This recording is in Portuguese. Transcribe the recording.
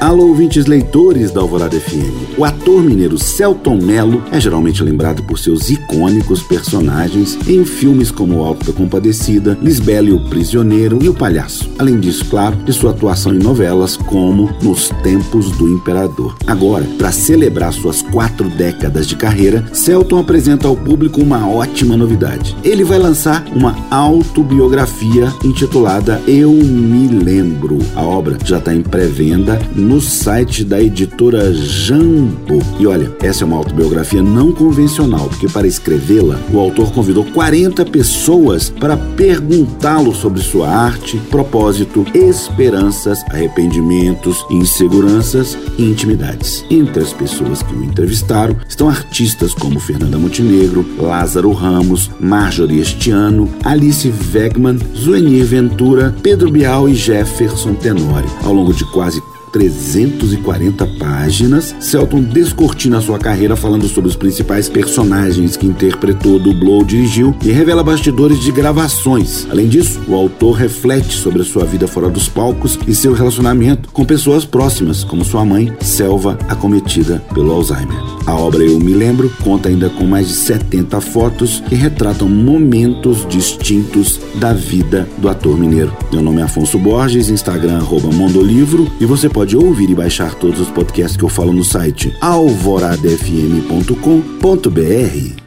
Alô, ouvintes leitores da Alvorada FM. O ator mineiro Celton Mello é geralmente lembrado por seus icônicos personagens em filmes como O Alto da Compadecida, Lisbela e o Prisioneiro e O Palhaço. Além disso, claro, de sua atuação em novelas como Nos Tempos do Imperador. Agora, para celebrar suas quatro décadas de carreira, Celton apresenta ao público uma ótima novidade. Ele vai lançar uma autobiografia intitulada Eu Me Lembro. A obra já está em pré-venda no no site da editora Jambo. E olha, essa é uma autobiografia não convencional, porque para escrevê-la, o autor convidou 40 pessoas para perguntá-lo sobre sua arte, propósito, esperanças, arrependimentos, inseguranças e intimidades. Entre as pessoas que o entrevistaram estão artistas como Fernanda Montenegro, Lázaro Ramos, Marjorie Estiano, Alice Wegman, Zuenir Ventura, Pedro Bial e Jefferson Tenório. Ao longo de quase 340 páginas, Celton descortina sua carreira falando sobre os principais personagens que interpretou, dublou, dirigiu e revela bastidores de gravações. Além disso, o autor reflete sobre a sua vida fora dos palcos e seu relacionamento com pessoas próximas, como sua mãe, Selva, acometida pelo Alzheimer. A obra Eu Me Lembro conta ainda com mais de 70 fotos que retratam momentos distintos da vida do ator mineiro. Meu nome é Afonso Borges, Instagram arroba Mondolivro e você pode pode ouvir e baixar todos os podcasts que eu falo no site alvoradafm.com.br.